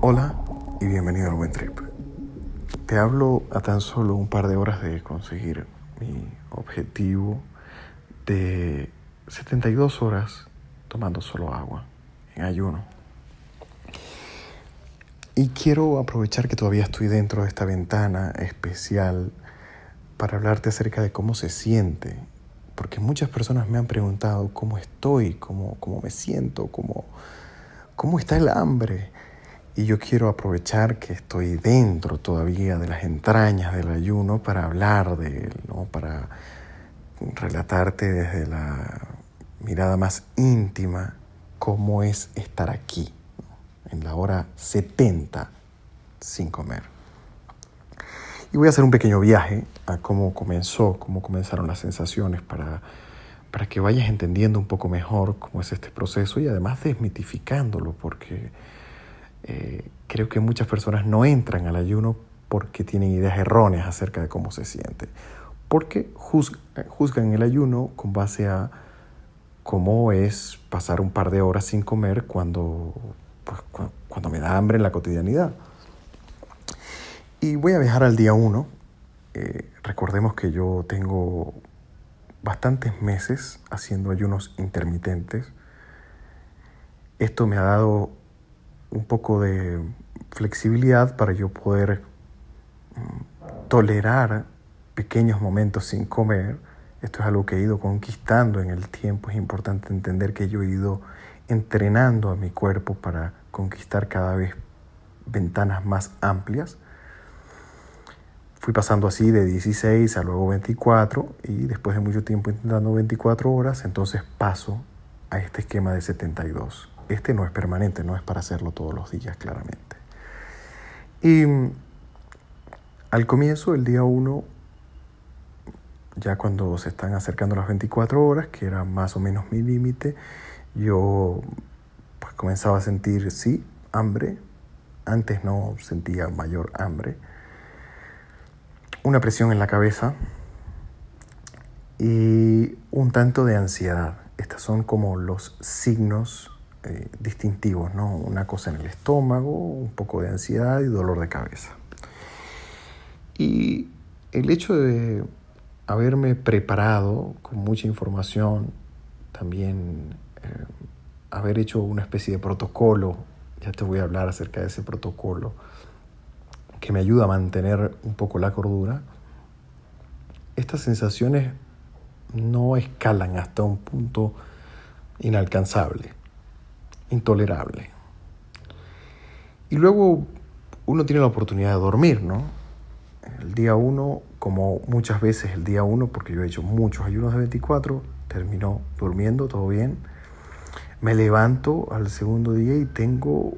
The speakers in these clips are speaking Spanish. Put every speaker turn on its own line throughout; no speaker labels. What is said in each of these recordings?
Hola y bienvenido al Buen Trip. Te hablo a tan solo un par de horas de conseguir mi objetivo de 72 horas tomando solo agua en ayuno. Y quiero aprovechar que todavía estoy dentro de esta ventana especial para hablarte acerca de cómo se siente. Porque muchas personas me han preguntado cómo estoy, cómo, cómo me siento, cómo, cómo está el hambre. Y yo quiero aprovechar que estoy dentro todavía de las entrañas del ayuno para hablar de él, ¿no? para relatarte desde la mirada más íntima cómo es estar aquí, en la hora 70 sin comer. Y voy a hacer un pequeño viaje a cómo comenzó, cómo comenzaron las sensaciones para, para que vayas entendiendo un poco mejor cómo es este proceso y además desmitificándolo, porque eh, creo que muchas personas no entran al ayuno porque tienen ideas erróneas acerca de cómo se siente. Porque juzgan el ayuno con base a cómo es pasar un par de horas sin comer cuando, pues, cuando me da hambre en la cotidianidad. Y voy a viajar al día uno. Eh, recordemos que yo tengo bastantes meses haciendo ayunos intermitentes. Esto me ha dado un poco de flexibilidad para yo poder mm, tolerar pequeños momentos sin comer. Esto es algo que he ido conquistando en el tiempo. Es importante entender que yo he ido entrenando a mi cuerpo para conquistar cada vez ventanas más amplias. Fui pasando así de 16 a luego 24 y después de mucho tiempo intentando 24 horas, entonces paso a este esquema de 72 este no es permanente, no es para hacerlo todos los días, claramente. Y mm, al comienzo, el día 1, ya cuando se están acercando las 24 horas, que era más o menos mi límite, yo pues, comenzaba a sentir, sí, hambre. Antes no sentía mayor hambre. Una presión en la cabeza y un tanto de ansiedad. Estos son como los signos eh, distintivos, ¿no? Una cosa en el estómago, un poco de ansiedad y dolor de cabeza. Y el hecho de haberme preparado con mucha información, también eh, haber hecho una especie de protocolo, ya te voy a hablar acerca de ese protocolo, que me ayuda a mantener un poco la cordura, estas sensaciones no escalan hasta un punto inalcanzable intolerable. Y luego uno tiene la oportunidad de dormir, ¿no? El día uno, como muchas veces el día uno, porque yo he hecho muchos ayunos de 24, termino durmiendo, todo bien. Me levanto al segundo día y tengo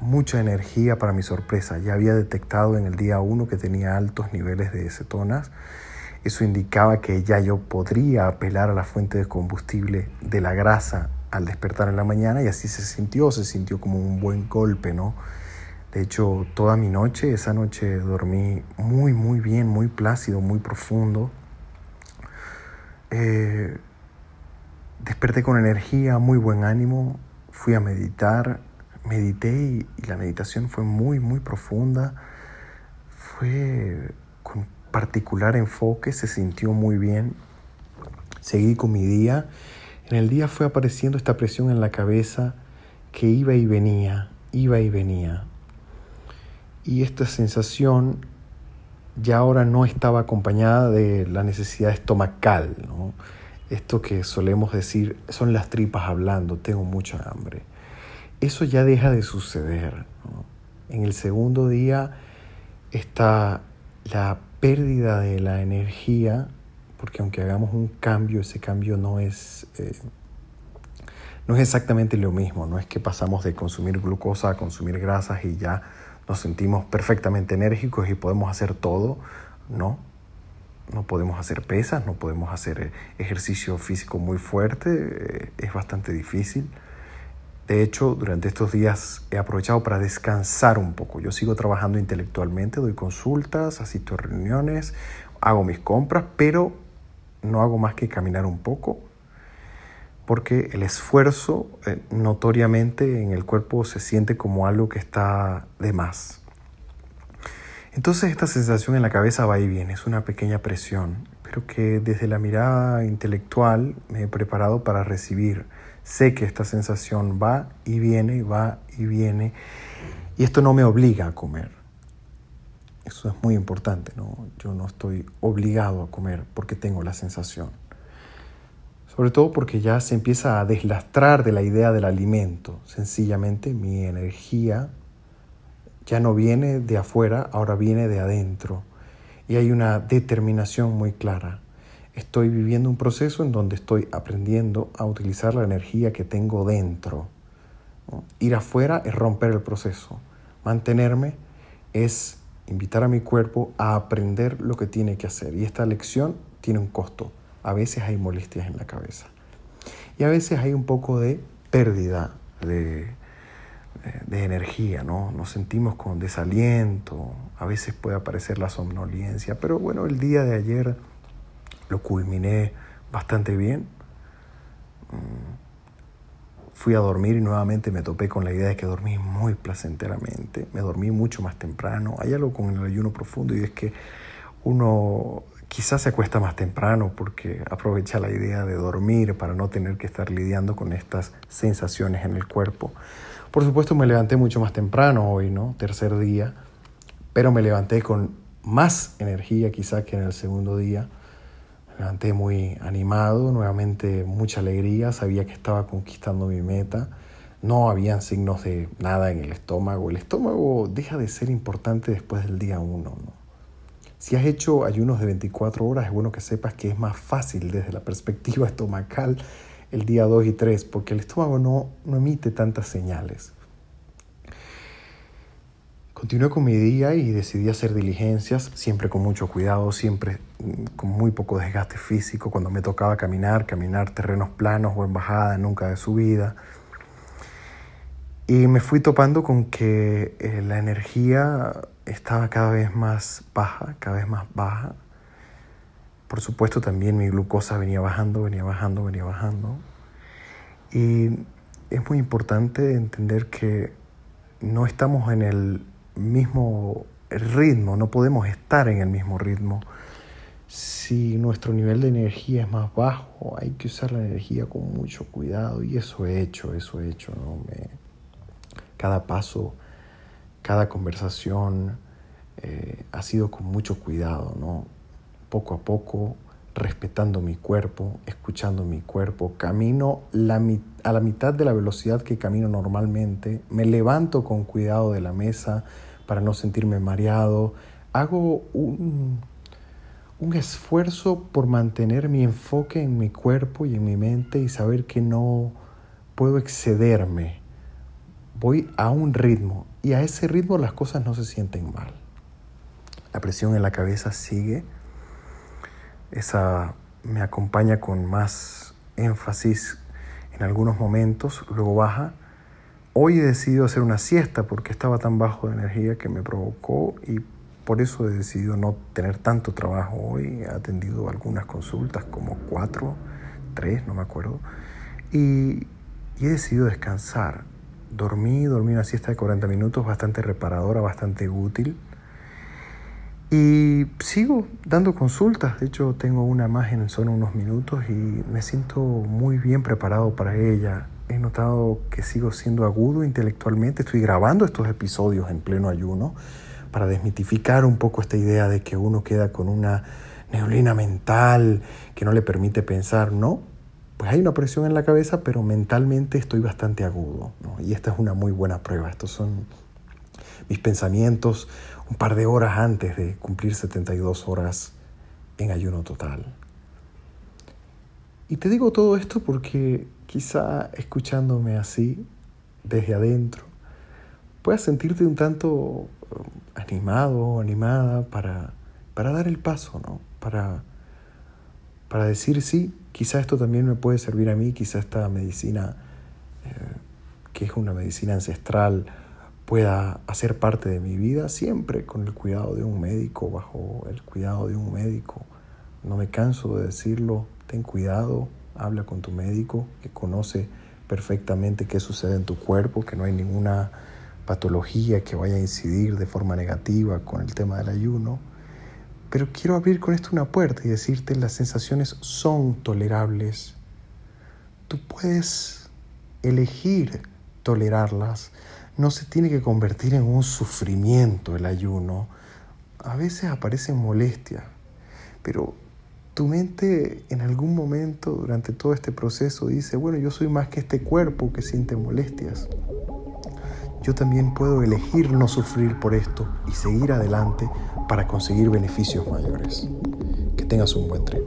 mucha energía para mi sorpresa. Ya había detectado en el día uno que tenía altos niveles de cetonas. Eso indicaba que ya yo podría apelar a la fuente de combustible de la grasa al despertar en la mañana y así se sintió, se sintió como un buen golpe, ¿no? De hecho, toda mi noche, esa noche dormí muy, muy bien, muy plácido, muy profundo. Eh, desperté con energía, muy buen ánimo, fui a meditar, medité y, y la meditación fue muy, muy profunda. Fue con particular enfoque, se sintió muy bien. Seguí con mi día en el día fue apareciendo esta presión en la cabeza que iba y venía, iba y venía. Y esta sensación ya ahora no estaba acompañada de la necesidad estomacal, ¿no? Esto que solemos decir son las tripas hablando, tengo mucha hambre. Eso ya deja de suceder. En el segundo día está la pérdida de la energía porque aunque hagamos un cambio, ese cambio no es, eh, no es exactamente lo mismo, no es que pasamos de consumir glucosa a consumir grasas y ya nos sentimos perfectamente enérgicos y podemos hacer todo, no, no podemos hacer pesas, no podemos hacer eh, ejercicio físico muy fuerte, eh, es bastante difícil. De hecho, durante estos días he aprovechado para descansar un poco. Yo sigo trabajando intelectualmente, doy consultas, asisto a reuniones, hago mis compras, pero no hago más que caminar un poco, porque el esfuerzo eh, notoriamente en el cuerpo se siente como algo que está de más. Entonces esta sensación en la cabeza va y viene, es una pequeña presión, pero que desde la mirada intelectual me he preparado para recibir. Sé que esta sensación va y viene, va y viene, y esto no me obliga a comer. Eso es muy importante, ¿no? Yo no estoy obligado a comer porque tengo la sensación. Sobre todo porque ya se empieza a deslastrar de la idea del alimento. Sencillamente mi energía ya no viene de afuera, ahora viene de adentro. Y hay una determinación muy clara. Estoy viviendo un proceso en donde estoy aprendiendo a utilizar la energía que tengo dentro. Ir afuera es romper el proceso. Mantenerme es invitar a mi cuerpo a aprender lo que tiene que hacer. Y esta lección tiene un costo. A veces hay molestias en la cabeza. Y a veces hay un poco de pérdida de, de energía, ¿no? Nos sentimos con desaliento, a veces puede aparecer la somnolencia, pero bueno, el día de ayer lo culminé bastante bien. Fui a dormir y nuevamente me topé con la idea de que dormí muy placenteramente, me dormí mucho más temprano. Hay algo con el ayuno profundo y es que uno quizás se acuesta más temprano porque aprovecha la idea de dormir para no tener que estar lidiando con estas sensaciones en el cuerpo. Por supuesto me levanté mucho más temprano hoy, ¿no? Tercer día, pero me levanté con más energía quizá que en el segundo día. Me levanté muy animado, nuevamente mucha alegría, sabía que estaba conquistando mi meta. No habían signos de nada en el estómago. El estómago deja de ser importante después del día 1. ¿no? Si has hecho ayunos de 24 horas, es bueno que sepas que es más fácil desde la perspectiva estomacal el día 2 y 3, porque el estómago no, no emite tantas señales. Continué con mi día y decidí hacer diligencias, siempre con mucho cuidado, siempre con muy poco desgaste físico. Cuando me tocaba caminar, caminar terrenos planos o en bajada, nunca de subida. Y me fui topando con que eh, la energía estaba cada vez más baja, cada vez más baja. Por supuesto también mi glucosa venía bajando, venía bajando, venía bajando. Y es muy importante entender que no estamos en el mismo ritmo, no podemos estar en el mismo ritmo. Si nuestro nivel de energía es más bajo, hay que usar la energía con mucho cuidado y eso he hecho, eso he hecho. ¿no? cada paso, cada conversación eh, ha sido con mucho cuidado. ¿no? poco a poco, respetando mi cuerpo, escuchando mi cuerpo, camino a la mitad de la velocidad que camino normalmente, me levanto con cuidado de la mesa para no sentirme mareado, hago un, un esfuerzo por mantener mi enfoque en mi cuerpo y en mi mente y saber que no puedo excederme. Voy a un ritmo y a ese ritmo las cosas no se sienten mal. La presión en la cabeza sigue esa me acompaña con más énfasis en algunos momentos, luego baja. Hoy he decidido hacer una siesta porque estaba tan bajo de energía que me provocó y por eso he decidido no tener tanto trabajo hoy. He atendido algunas consultas, como cuatro, tres, no me acuerdo. Y, he decidido descansar. Dormí, dormí una siesta de 40 minutos, bastante reparadora, bastante útil. Y sigo dando consultas, de hecho tengo una más en solo unos minutos y me siento muy bien preparado para ella. He notado que sigo siendo agudo intelectualmente, estoy grabando estos episodios en pleno ayuno para desmitificar un poco esta idea de que uno queda con una neblina mental que no le permite pensar, no, pues hay una presión en la cabeza, pero mentalmente estoy bastante agudo. Y esta es una muy buena prueba. Estos son mis pensamientos un par de horas antes de cumplir 72 horas en ayuno total. Y te digo todo esto porque quizá escuchándome así, desde adentro, puedas sentirte un tanto um, animado animada para, para dar el paso, ¿no? Para, para decir, sí, quizá esto también me puede servir a mí, quizá esta medicina, eh, que es una medicina ancestral, pueda hacer parte de mi vida, siempre con el cuidado de un médico, bajo el cuidado de un médico. No me canso de decirlo, ten cuidado, habla con tu médico que conoce perfectamente qué sucede en tu cuerpo, que no hay ninguna patología que vaya a incidir de forma negativa con el tema del ayuno. Pero quiero abrir con esto una puerta y decirte las sensaciones son tolerables. Tú puedes elegir tolerarlas. No se tiene que convertir en un sufrimiento el ayuno. A veces aparecen molestias, pero tu mente en algún momento durante todo este proceso dice, bueno, yo soy más que este cuerpo que siente molestias. Yo también puedo elegir no sufrir por esto y seguir adelante para conseguir beneficios mayores. Que tengas un buen trip.